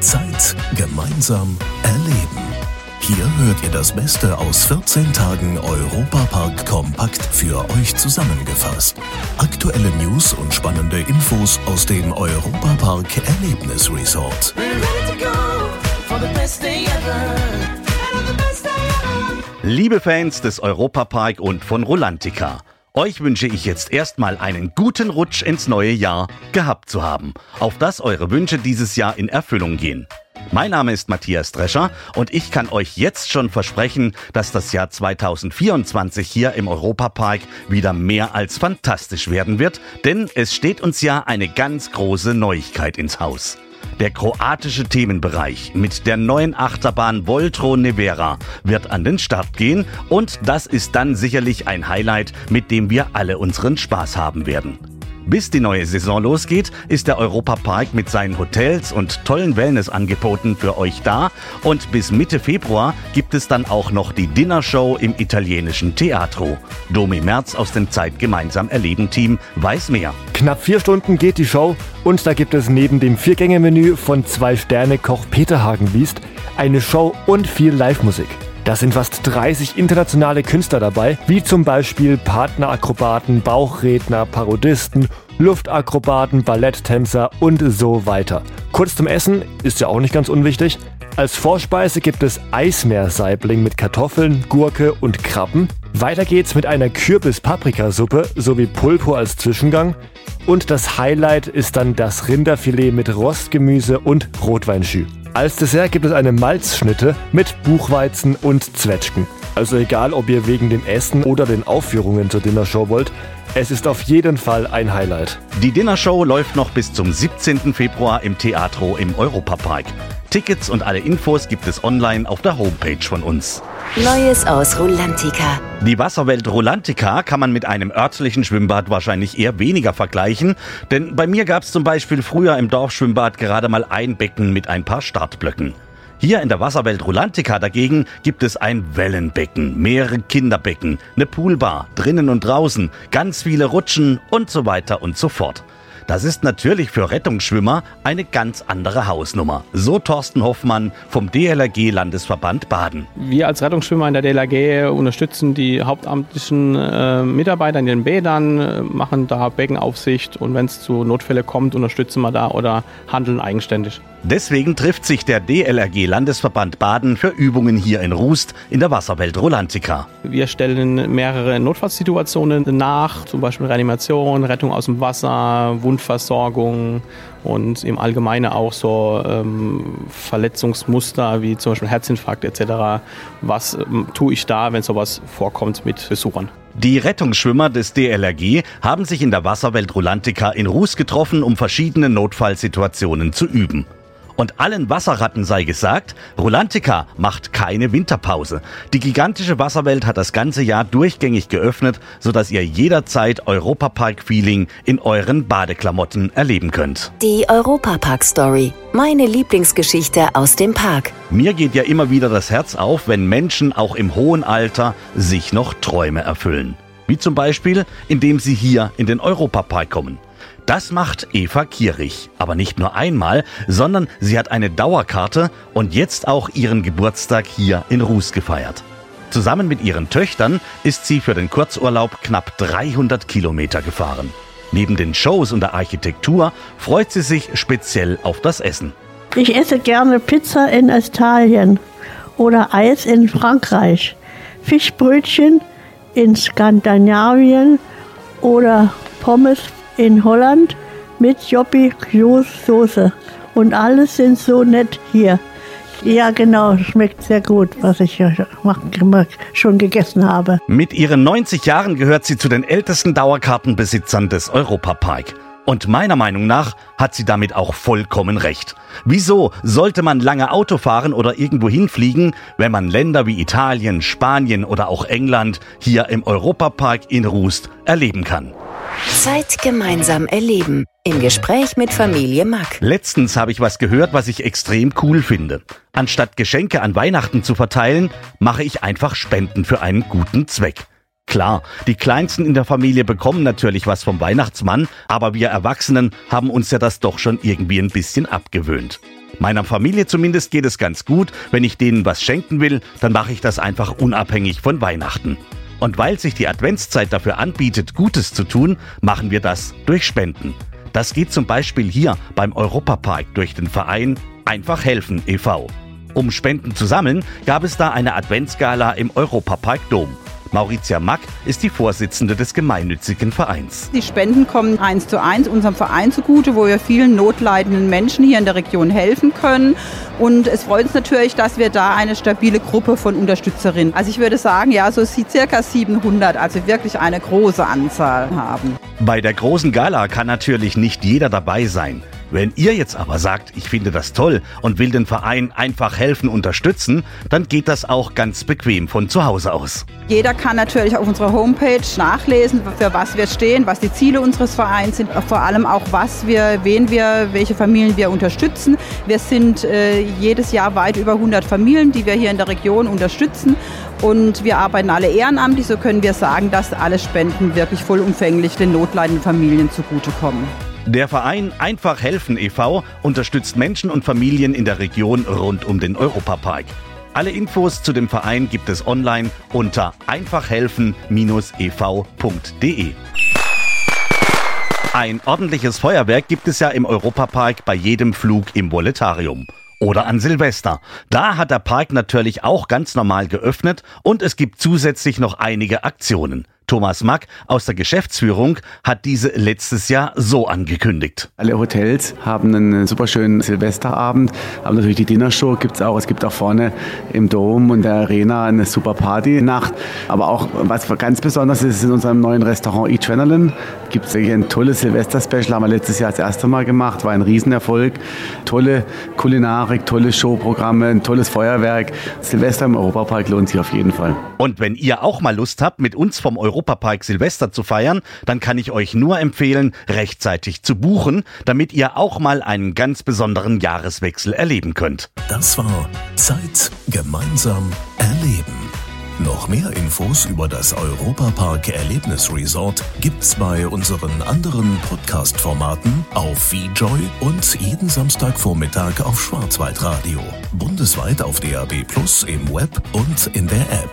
Zeit gemeinsam erleben. Hier hört ihr das Beste aus 14 Tagen Europapark kompakt für euch zusammengefasst. Aktuelle News und spannende Infos aus dem Europapark Erlebnis Resort. Liebe Fans des Europapark und von Rolantica. Euch wünsche ich jetzt erstmal einen guten Rutsch ins neue Jahr gehabt zu haben, auf dass eure Wünsche dieses Jahr in Erfüllung gehen. Mein Name ist Matthias Drescher und ich kann euch jetzt schon versprechen, dass das Jahr 2024 hier im Europapark wieder mehr als fantastisch werden wird, denn es steht uns ja eine ganz große Neuigkeit ins Haus. Der kroatische Themenbereich mit der neuen Achterbahn Voltro Nevera wird an den Start gehen und das ist dann sicherlich ein Highlight, mit dem wir alle unseren Spaß haben werden. Bis die neue Saison losgeht, ist der Europapark mit seinen Hotels und tollen Wellnessangeboten für euch da. Und bis Mitte Februar gibt es dann auch noch die Dinnershow im italienischen Teatro. Domi Merz aus dem Zeit gemeinsam erleben Team weiß mehr. Knapp vier Stunden geht die Show und da gibt es neben dem Viergänge-Menü von zwei Sterne Koch Peter Hagenbiest eine Show und viel Live-Musik. Da sind fast 30 internationale Künstler dabei, wie zum Beispiel Partnerakrobaten, Bauchredner, Parodisten, Luftakrobaten, Balletttänzer und so weiter. Kurz zum Essen ist ja auch nicht ganz unwichtig. Als Vorspeise gibt es Eismeersaibling mit Kartoffeln, Gurke und Krabben. Weiter geht's mit einer Kürbis-Paprikasuppe sowie Pulpo als Zwischengang. Und das Highlight ist dann das Rinderfilet mit Rostgemüse und Rotweinschü. Als Dessert gibt es eine Malzschnitte mit Buchweizen und Zwetschgen. Also egal, ob ihr wegen dem Essen oder den Aufführungen zur Dinnershow wollt, es ist auf jeden Fall ein Highlight. Die Dinnershow läuft noch bis zum 17. Februar im Theatro im Europapark. Tickets und alle Infos gibt es online auf der Homepage von uns. Neues aus Rolantica. Die Wasserwelt Rolantica kann man mit einem örtlichen Schwimmbad wahrscheinlich eher weniger vergleichen, denn bei mir gab es zum Beispiel früher im Dorfschwimmbad gerade mal ein Becken mit ein paar Startblöcken. Hier in der Wasserwelt Rolantica dagegen gibt es ein Wellenbecken, mehrere Kinderbecken, eine Poolbar, drinnen und draußen, ganz viele Rutschen und so weiter und so fort. Das ist natürlich für Rettungsschwimmer eine ganz andere Hausnummer. So Thorsten Hoffmann vom DLRG Landesverband Baden. Wir als Rettungsschwimmer in der DLRG unterstützen die hauptamtlichen äh, Mitarbeiter in den Bädern, äh, machen da Beckenaufsicht und wenn es zu Notfällen kommt, unterstützen wir da oder handeln eigenständig. Deswegen trifft sich der DLRG Landesverband Baden für Übungen hier in Rust in der Wasserwelt Rolantica. Wir stellen mehrere Notfallsituationen nach, zum Beispiel Reanimation, Rettung aus dem Wasser, Wundversorgung und im Allgemeinen auch so ähm, Verletzungsmuster wie zum Beispiel Herzinfarkt etc. Was ähm, tue ich da, wenn sowas vorkommt mit Besuchern? Die Rettungsschwimmer des DLRG haben sich in der Wasserwelt Rolantica in Rust getroffen, um verschiedene Notfallsituationen zu üben. Und allen Wasserratten sei gesagt, Rolantica macht keine Winterpause. Die gigantische Wasserwelt hat das ganze Jahr durchgängig geöffnet, sodass ihr jederzeit Europapark-Feeling in euren Badeklamotten erleben könnt. Die Europapark-Story. Meine Lieblingsgeschichte aus dem Park. Mir geht ja immer wieder das Herz auf, wenn Menschen auch im hohen Alter sich noch Träume erfüllen. Wie zum Beispiel, indem sie hier in den Europapark kommen. Das macht Eva Kierich. Aber nicht nur einmal, sondern sie hat eine Dauerkarte und jetzt auch ihren Geburtstag hier in Ruß gefeiert. Zusammen mit ihren Töchtern ist sie für den Kurzurlaub knapp 300 Kilometer gefahren. Neben den Shows und der Architektur freut sie sich speziell auf das Essen. Ich esse gerne Pizza in Italien oder Eis in Frankreich, Fischbrötchen in Skandinavien oder Pommes in Holland mit Joppi Soße. Und alles sind so nett hier. Ja, genau, schmeckt sehr gut, was ich schon gegessen habe. Mit ihren 90 Jahren gehört sie zu den ältesten Dauerkartenbesitzern des Europapark. Und meiner Meinung nach hat sie damit auch vollkommen recht. Wieso sollte man lange Auto fahren oder irgendwo hinfliegen, wenn man Länder wie Italien, Spanien oder auch England hier im Europapark in Rust erleben kann? Zeit gemeinsam erleben. Im Gespräch mit Familie Mack. Letztens habe ich was gehört, was ich extrem cool finde. Anstatt Geschenke an Weihnachten zu verteilen, mache ich einfach Spenden für einen guten Zweck. Klar, die Kleinsten in der Familie bekommen natürlich was vom Weihnachtsmann, aber wir Erwachsenen haben uns ja das doch schon irgendwie ein bisschen abgewöhnt. Meiner Familie zumindest geht es ganz gut. Wenn ich denen was schenken will, dann mache ich das einfach unabhängig von Weihnachten. Und weil sich die Adventszeit dafür anbietet, Gutes zu tun, machen wir das durch Spenden. Das geht zum Beispiel hier beim Europapark durch den Verein Einfach helfen e.V. Um Spenden zu sammeln, gab es da eine Adventsgala im Europapark Dom. Mauritia Mack ist die Vorsitzende des gemeinnützigen Vereins. Die Spenden kommen eins zu eins unserem Verein zugute, wo wir vielen notleidenden Menschen hier in der Region helfen können. Und es freut uns natürlich, dass wir da eine stabile Gruppe von Unterstützerinnen, also ich würde sagen, ja, so circa 700, also wirklich eine große Anzahl haben. Bei der großen Gala kann natürlich nicht jeder dabei sein. Wenn ihr jetzt aber sagt, ich finde das toll und will den Verein einfach helfen, unterstützen, dann geht das auch ganz bequem von zu Hause aus. Jeder kann natürlich auf unserer Homepage nachlesen, für was wir stehen, was die Ziele unseres Vereins sind, vor allem auch was wir, wen wir, welche Familien wir unterstützen. Wir sind äh, jedes Jahr weit über 100 Familien, die wir hier in der Region unterstützen und wir arbeiten alle ehrenamtlich, so können wir sagen, dass alle Spenden wirklich vollumfänglich den notleidenden Familien zugutekommen. Der Verein Einfach helfen e.V. unterstützt Menschen und Familien in der Region rund um den Europapark. Alle Infos zu dem Verein gibt es online unter einfachhelfen-ev.de. Ein ordentliches Feuerwerk gibt es ja im Europapark bei jedem Flug im Voletarium. Oder an Silvester. Da hat der Park natürlich auch ganz normal geöffnet und es gibt zusätzlich noch einige Aktionen. Thomas Mack aus der Geschäftsführung hat diese letztes Jahr so angekündigt. Alle Hotels haben einen super schönen Silvesterabend, aber natürlich die Dinnershow gibt es auch. Es gibt auch vorne im Dom und der Arena eine super Party-Nacht. Aber auch was ganz besonders ist, in unserem neuen Restaurant Adrenaline gibt es ein tolles Silvester-Special, haben wir letztes Jahr das erste Mal gemacht, war ein Riesenerfolg. Tolle Kulinarik, tolle Showprogramme, ein tolles Feuerwerk. Silvester im Europapark lohnt sich auf jeden Fall. Und wenn ihr auch mal Lust habt, mit uns vom Europapark Europapark Silvester zu feiern, dann kann ich euch nur empfehlen, rechtzeitig zu buchen, damit ihr auch mal einen ganz besonderen Jahreswechsel erleben könnt. Das war Zeit gemeinsam erleben. Noch mehr Infos über das Europapark Erlebnis Resort gibt's bei unseren anderen Podcast-Formaten auf VJoy und jeden Samstagvormittag auf Schwarzwaldradio. Bundesweit auf DAB Plus im Web und in der App.